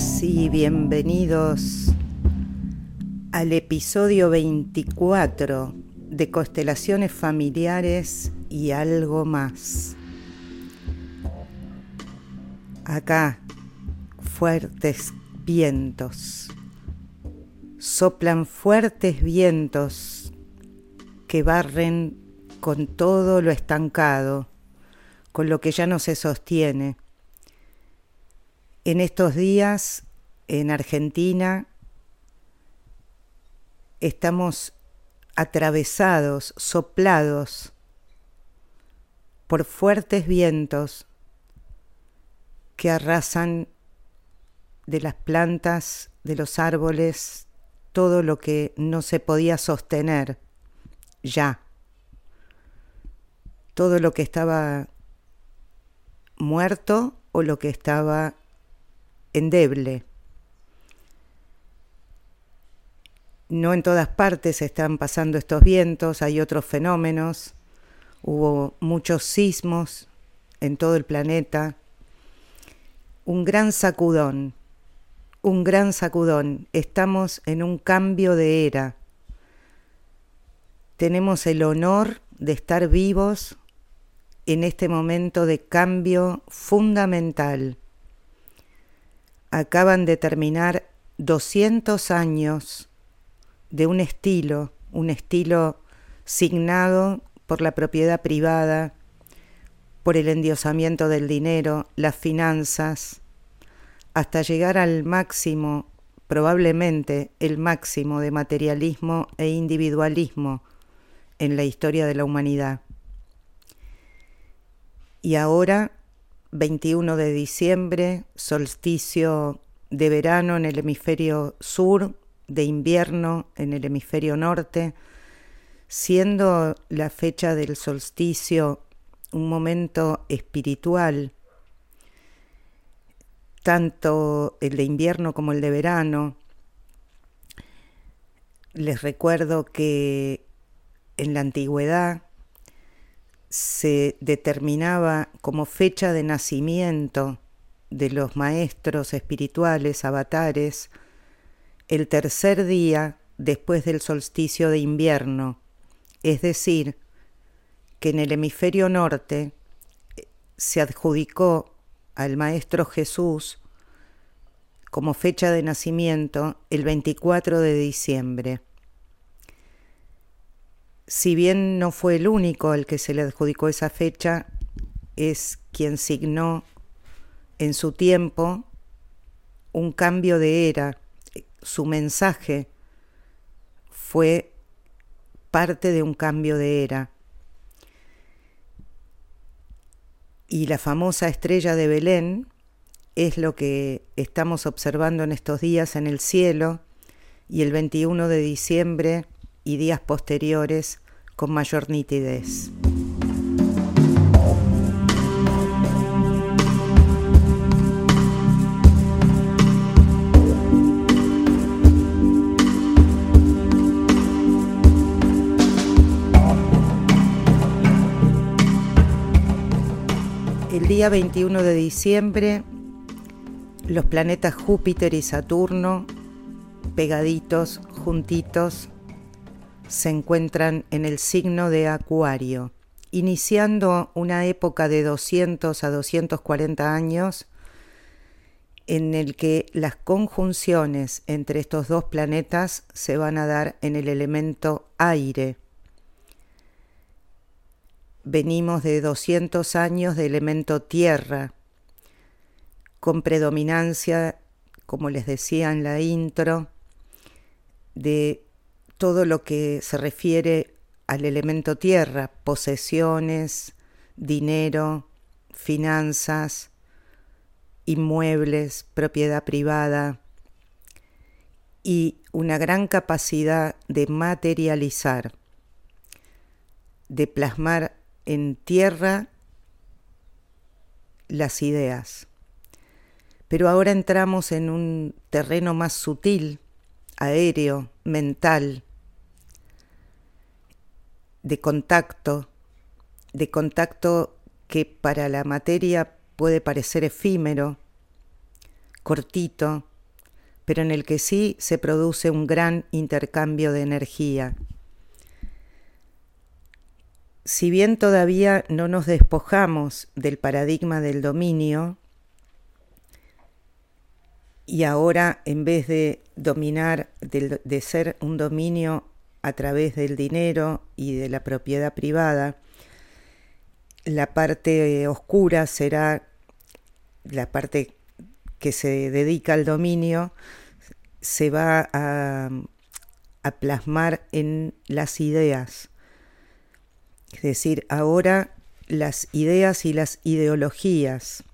Y bienvenidos al episodio 24 de Constelaciones Familiares y algo más. Acá, fuertes vientos. Soplan fuertes vientos que barren con todo lo estancado, con lo que ya no se sostiene en estos días, en Argentina, estamos atravesados, soplados por fuertes vientos que arrasan de las plantas, de los árboles, todo lo que no se podía sostener ya. Todo lo que estaba muerto o lo que estaba endeble. No en todas partes están pasando estos vientos, hay otros fenómenos, hubo muchos sismos en todo el planeta, un gran sacudón, un gran sacudón, estamos en un cambio de era, tenemos el honor de estar vivos en este momento de cambio fundamental acaban de terminar 200 años de un estilo, un estilo signado por la propiedad privada, por el endiosamiento del dinero, las finanzas, hasta llegar al máximo, probablemente el máximo de materialismo e individualismo en la historia de la humanidad. Y ahora 21 de diciembre, solsticio de verano en el hemisferio sur, de invierno en el hemisferio norte, siendo la fecha del solsticio un momento espiritual, tanto el de invierno como el de verano. Les recuerdo que en la antigüedad se determinaba como fecha de nacimiento de los maestros espirituales, avatares, el tercer día después del solsticio de invierno, es decir, que en el hemisferio norte eh, se adjudicó al Maestro Jesús como fecha de nacimiento el 24 de diciembre si bien no fue el único al que se le adjudicó esa fecha, es quien signó en su tiempo un cambio de era. Su mensaje fue parte de un cambio de era. Y la famosa estrella de Belén es lo que estamos observando en estos días en el cielo y el 21 de diciembre y días posteriores con mayor nitidez. El día 21 de diciembre, los planetas Júpiter y Saturno, pegaditos, juntitos, se encuentran en el signo de Acuario, iniciando una época de 200 a 240 años en el que las conjunciones entre estos dos planetas se van a dar en el elemento aire. Venimos de 200 años de elemento tierra, con predominancia, como les decía en la intro, de todo lo que se refiere al elemento tierra, posesiones, dinero, finanzas, inmuebles, propiedad privada y una gran capacidad de materializar, de plasmar en tierra las ideas. Pero ahora entramos en un terreno más sutil, aéreo, mental, de contacto, de contacto que para la materia puede parecer efímero, cortito, pero en el que sí se produce un gran intercambio de energía. Si bien todavía no nos despojamos del paradigma del dominio, y ahora en vez de dominar, de, ser un dominio a través del dinero y de la propiedad privada, la parte oscura será la parte que se dedica al dominio, se va a, plasmar en las ideas. Es decir, ahora las ideas y las ideologías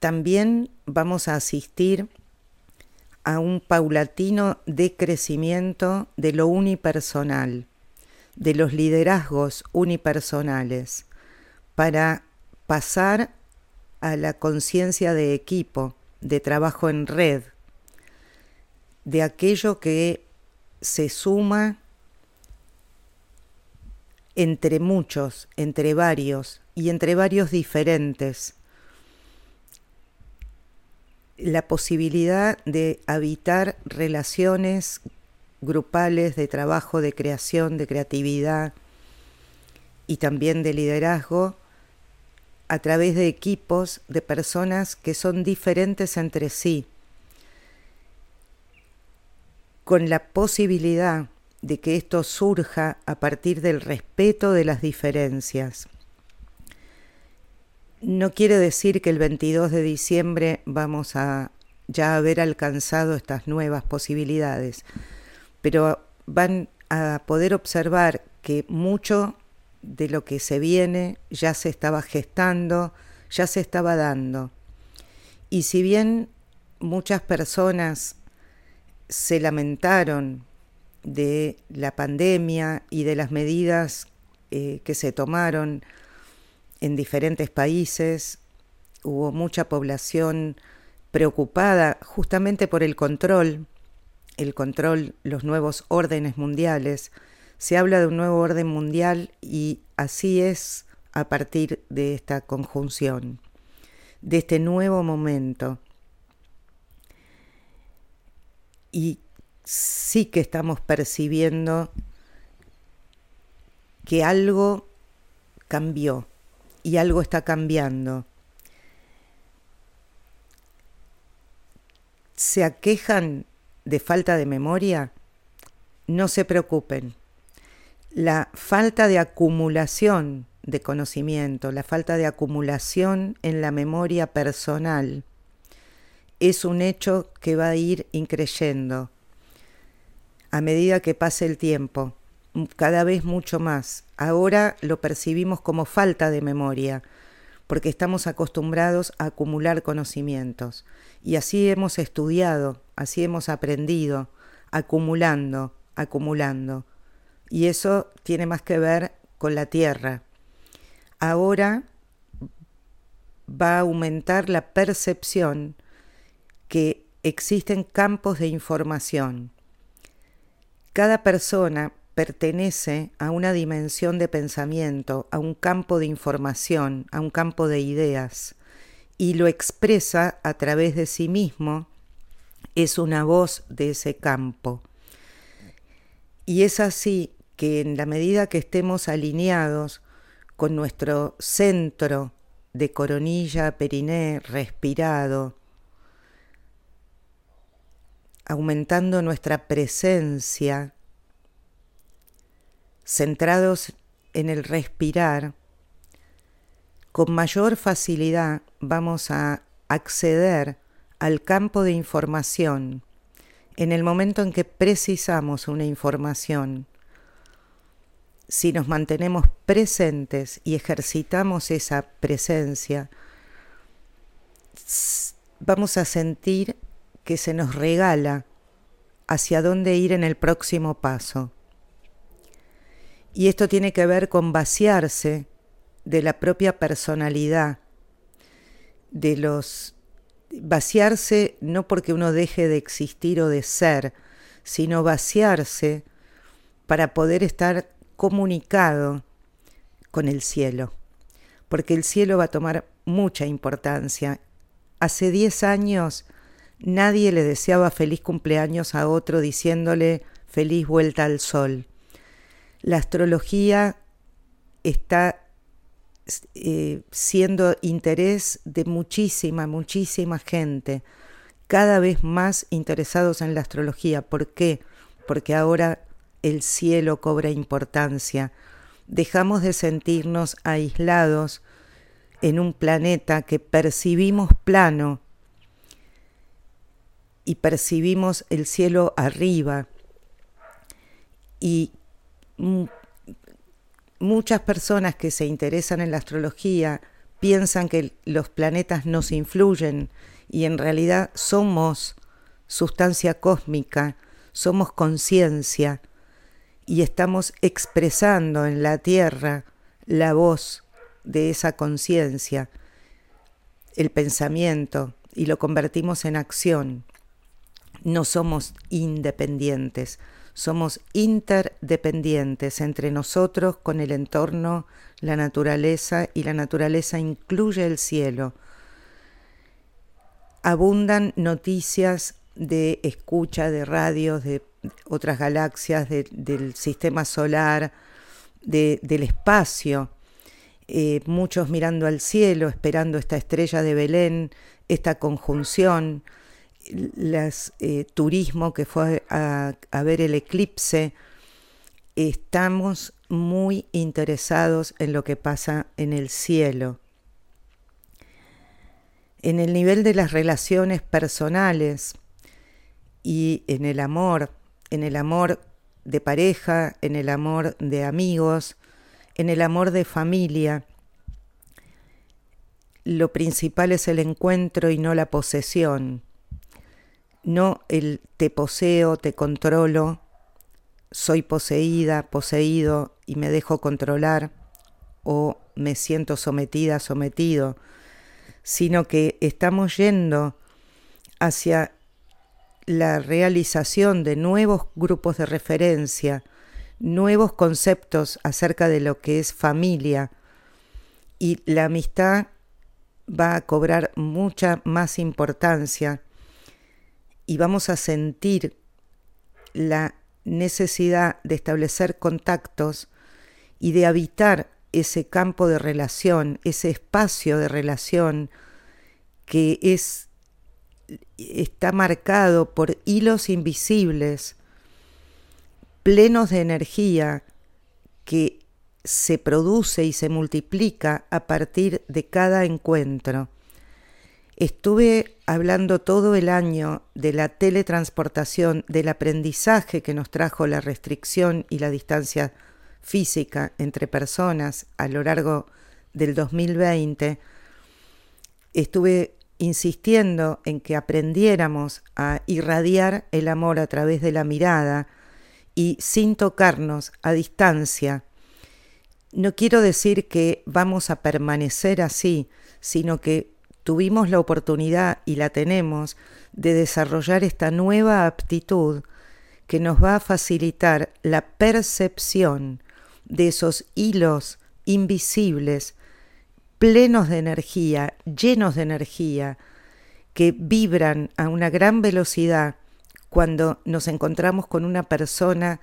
también vamos a asistir a un paulatino decrecimiento de lo unipersonal, de los liderazgos unipersonales, para pasar a la conciencia de equipo, de trabajo en red, de aquello que se suma entre muchos, entre varios y entre varios diferentes la posibilidad de habitar relaciones grupales de trabajo, de creación, de creatividad y también de liderazgo a través de equipos de personas que son diferentes entre sí, con la posibilidad de que esto surja a partir del respeto de las diferencias no quiere decir que el 22 de diciembre vamos a ya haber alcanzado estas nuevas posibilidades, pero van a poder observar que mucho de lo que se viene ya se estaba gestando, ya se estaba dando. Y si bien muchas personas se lamentaron de la pandemia y de las medidas eh, que se tomaron en diferentes países, hubo mucha población preocupada justamente por el control, el control, los nuevos órdenes mundiales. Se habla de un nuevo orden mundial y así es a partir de esta conjunción, de este nuevo momento. Y sí que estamos percibiendo que algo cambió, y algo está cambiando. ¿Se aquejan de falta de memoria? No se preocupen. La falta de acumulación de conocimiento, la falta de acumulación en la memoria personal, es un hecho que va a ir increyendo a medida que pase el tiempo cada vez mucho más. Ahora lo percibimos como falta de memoria, porque estamos acostumbrados a acumular conocimientos. Y así hemos estudiado, así hemos aprendido, acumulando, acumulando. Y eso tiene más que ver con la tierra. Ahora va a aumentar la percepción que existen campos de información. Cada persona pertenece a una dimensión de pensamiento, a un campo de información, a un campo de ideas, y lo expresa a través de sí mismo, es una voz de ese campo. Y es así que en la medida que estemos alineados con nuestro centro de coronilla, periné, respirado, aumentando nuestra presencia centrados en el respirar, con mayor facilidad vamos a acceder al campo de información en el momento en que precisamos una información. Si nos mantenemos presentes y ejercitamos esa presencia, vamos a sentir que se nos regala hacia dónde ir en el próximo paso. Y esto tiene que ver con vaciarse de la propia personalidad, de los vaciarse no porque uno deje de existir o de ser, sino vaciarse para poder estar comunicado con el cielo, porque el cielo va a tomar mucha importancia. Hace 10 años nadie le deseaba feliz cumpleaños a otro diciéndole feliz vuelta al sol. La astrología está eh, siendo interés de muchísima, muchísima gente, cada vez más interesados en la astrología. ¿Por qué? Porque ahora el cielo cobra importancia. Dejamos de sentirnos aislados en un planeta que percibimos plano y percibimos el cielo arriba y muchas personas que se interesan en la astrología piensan que los planetas nos influyen y en realidad somos sustancia cósmica, somos conciencia y estamos expresando en la Tierra la voz de esa conciencia, el pensamiento, y lo convertimos en acción. No somos independientes, somos interdependientes entre nosotros con el entorno, la naturaleza y la naturaleza incluye el cielo. Abundan noticias de escucha de radios de otras galaxias, del sistema solar, del espacio. Eh, muchos mirando al cielo, esperando esta estrella de Belén, esta conjunción las, eh, turismo que fue a, a ver el eclipse, estamos muy interesados en lo que pasa en el cielo. En el nivel de las relaciones personales y en el amor, en el amor de pareja, en el amor de amigos, en el amor de familia, lo principal es el encuentro y no la posesión no el te poseo, te controlo, soy poseída, poseído y me dejo controlar o me siento sometida, sometido, sino que estamos yendo hacia la realización de nuevos grupos de referencia, nuevos conceptos acerca de lo que es familia. Y la amistad va a cobrar mucha más importancia y vamos a sentir la necesidad de establecer contactos y de habitar ese campo de relación, ese espacio de relación que es está marcado por hilos invisibles plenos de energía que se produce y se multiplica a partir de cada encuentro. Estuve hablando todo el año de la teletransportación, del aprendizaje que nos trajo la restricción y la distancia física entre personas a lo largo del 2020. Estuve insistiendo en que aprendiéramos a irradiar el amor a través de la mirada y sin tocarnos a distancia. No quiero decir que vamos a permanecer así, sino que tuvimos la oportunidad y la tenemos de desarrollar esta nueva aptitud que nos va a facilitar la percepción de esos hilos invisibles, plenos de energía, llenos de energía, que vibran a una gran velocidad cuando nos encontramos con una persona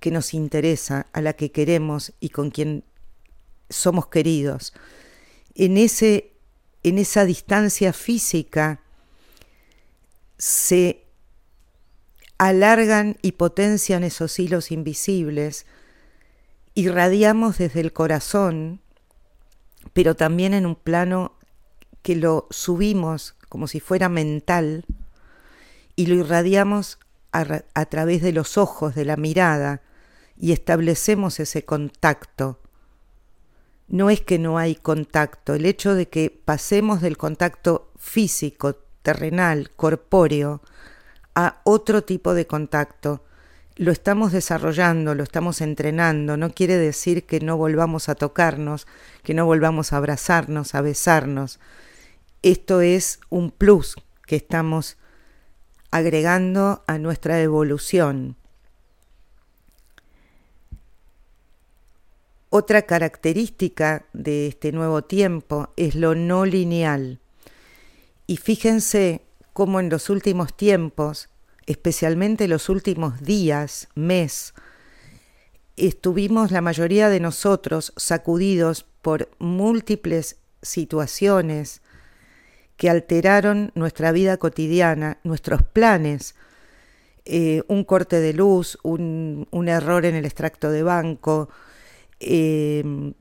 que nos interesa, a la que queremos y con quien somos queridos. En ese en esa distancia física se alargan y potencian esos hilos invisibles, irradiamos desde el corazón, pero también en un plano que lo subimos como si fuera mental y lo irradiamos a, a, través de los ojos, de la mirada, y establecemos ese contacto no es que no hay contacto, el hecho de que pasemos del contacto físico, terrenal, corpóreo, a otro tipo de contacto, lo estamos desarrollando, lo estamos entrenando, no quiere decir que no volvamos a tocarnos, que no volvamos a abrazarnos, a besarnos. Esto es un plus que estamos agregando a nuestra evolución. Otra característica de este nuevo tiempo es lo no lineal. Y fíjense cómo en los últimos tiempos, especialmente los últimos días, mes, estuvimos la mayoría de nosotros sacudidos por múltiples situaciones que alteraron nuestra vida cotidiana, nuestros planes, eh, un corte de luz, un, error en el extracto de banco, em,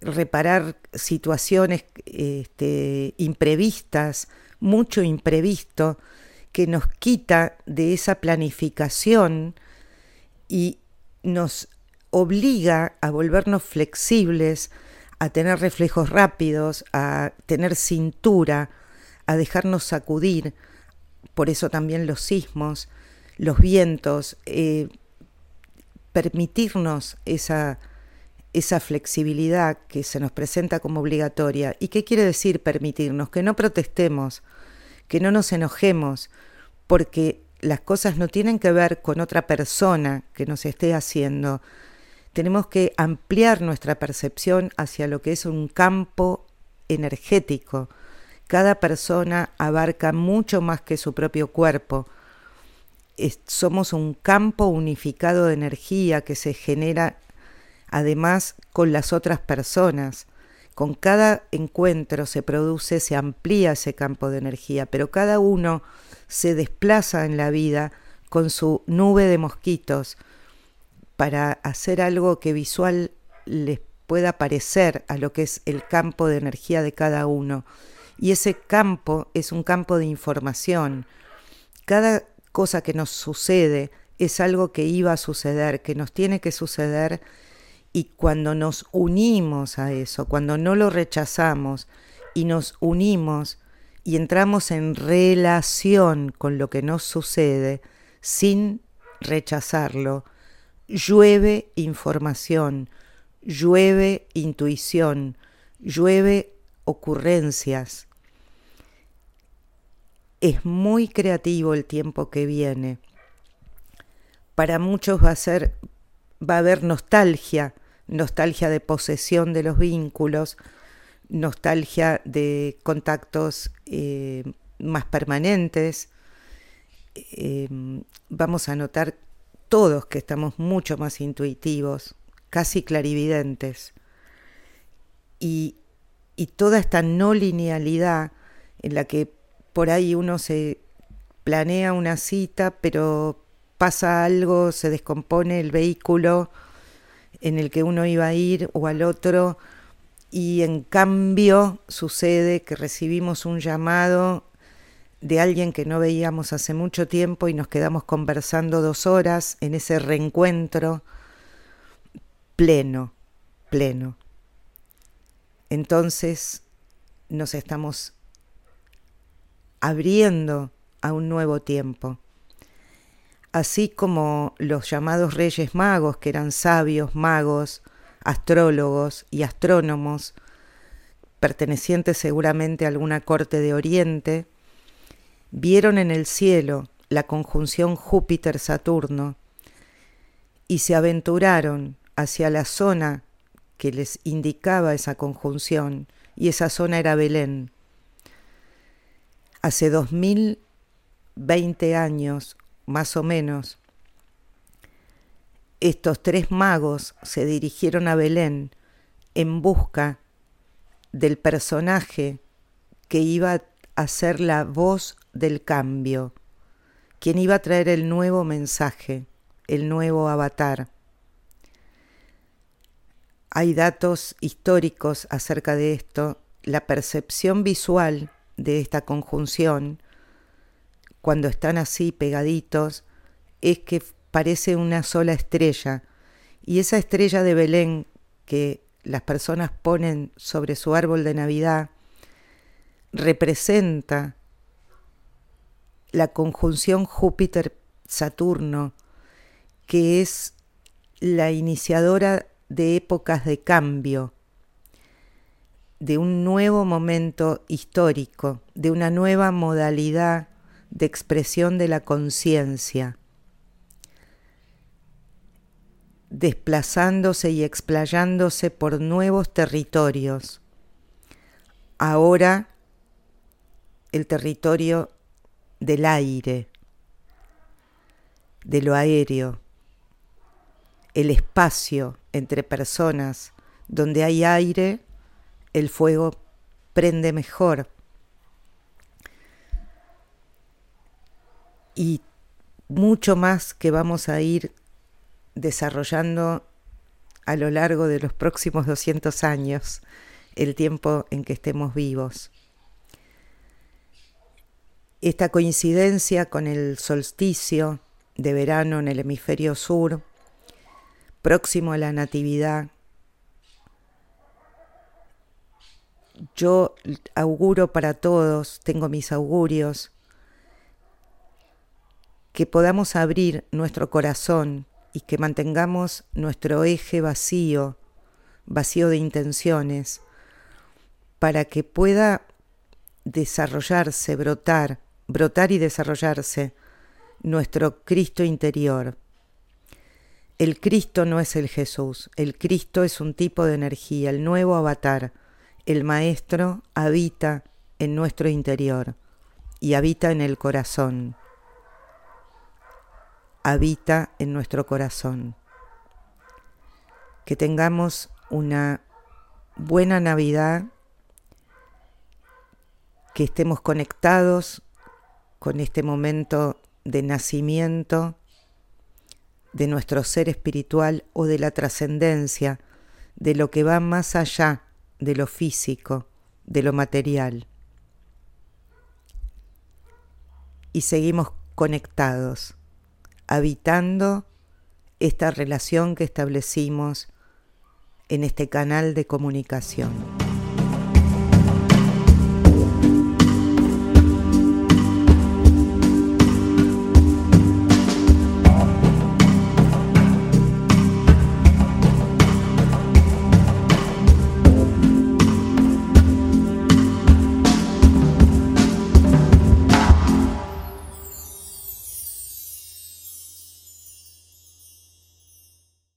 reparar situaciones este, imprevistas, mucho imprevisto, que nos quita de esa planificación y nos obliga a volvernos flexibles, a tener reflejos rápidos, a tener cintura, a dejarnos sacudir. Por eso también los sismos, los vientos, eh, permitirnos esa, esa flexibilidad que se nos presenta como obligatoria. ¿Y qué quiere decir permitirnos? Que no protestemos, que no nos enojemos, porque las cosas no tienen que ver con otra persona que nos esté haciendo. Tenemos que ampliar nuestra percepción hacia lo que es un campo energético. Cada persona abarca mucho más que su propio cuerpo. Somos un campo unificado de energía que se genera además con las otras personas. Con cada encuentro se produce, se amplía ese campo de energía, pero cada uno se desplaza en la vida con su nube de mosquitos para hacer algo que visual les pueda parecer a lo que es el campo de energía de cada uno. Y ese campo es un campo de información. Cada cosa que nos sucede es algo que iba a suceder, que nos tiene que suceder y cuando nos unimos a eso, cuando no lo rechazamos y nos unimos, y entramos en relación con lo que nos sucede sin rechazarlo, llueve información, llueve intuición, llueve ocurrencias. Es muy creativo el tiempo que viene. Para muchos va a ser va a haber nostalgia, nostalgia de posesión de los vínculos, nostalgia de contactos eh, más permanentes. Eh, vamos a notar todos que estamos mucho más intuitivos, casi clarividentes. Y, y toda esta no linealidad en la que por ahí uno se planea una cita, pero pasa algo, se descompone el vehículo en el que uno iba a ir o al otro, y en cambio sucede que recibimos un llamado de alguien que no veíamos hace mucho tiempo y nos quedamos conversando dos horas en ese reencuentro pleno, pleno. Entonces nos estamos abriendo a un nuevo tiempo. Así como los llamados reyes magos, que eran sabios, magos, astrólogos y astrónomos, pertenecientes seguramente a alguna corte de Oriente, vieron en el cielo la conjunción Júpiter-Saturno y se aventuraron hacia la zona que les indicaba esa conjunción, y esa zona era Belén. Hace 2020 años, más o menos, estos tres magos se dirigieron a Belén en busca del personaje que iba a ser la voz del cambio, quien iba a traer el nuevo mensaje, el nuevo avatar. Hay datos históricos acerca de esto. La percepción visual de esta conjunción, cuando están así pegaditos, es que parece una sola estrella. Y esa estrella de Belén que las personas ponen sobre su árbol de Navidad representa la conjunción Júpiter-Saturno, que es la iniciadora de épocas de cambio, de un nuevo momento histórico, de una nueva modalidad de expresión de la conciencia. desplazándose y explayándose por nuevos territorios. Ahora el territorio del aire, de lo aéreo, el espacio entre personas, donde hay aire, el fuego prende mejor. Y mucho más que vamos a ir desarrollando a lo largo de los próximos 200 años, el tiempo en que estemos vivos. Esta coincidencia con el solsticio de verano en el hemisferio sur, próximo a la Natividad, yo auguro para todos, tengo mis augurios, que podamos abrir nuestro corazón y que mantengamos nuestro eje vacío, vacío de intenciones, para que pueda desarrollarse, brotar, brotar y desarrollarse nuestro Cristo interior. El Cristo no es el Jesús, el Cristo es un tipo de energía, el nuevo avatar. El Maestro habita en nuestro interior y habita en el corazón. Habita en nuestro corazón. Que tengamos una buena Navidad, que estemos conectados con este momento de nacimiento de nuestro ser espiritual o de la trascendencia, de lo que va más allá de lo físico, de lo material. Y seguimos conectados, habitando esta relación que establecimos en este canal de comunicación.